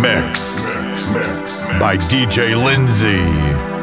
mix by DJ Lindsay.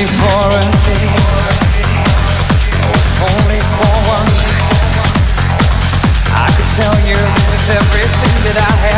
only for a day, only for one. I could tell you everything that I have.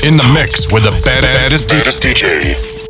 In the mix with the baddest, baddest DJ.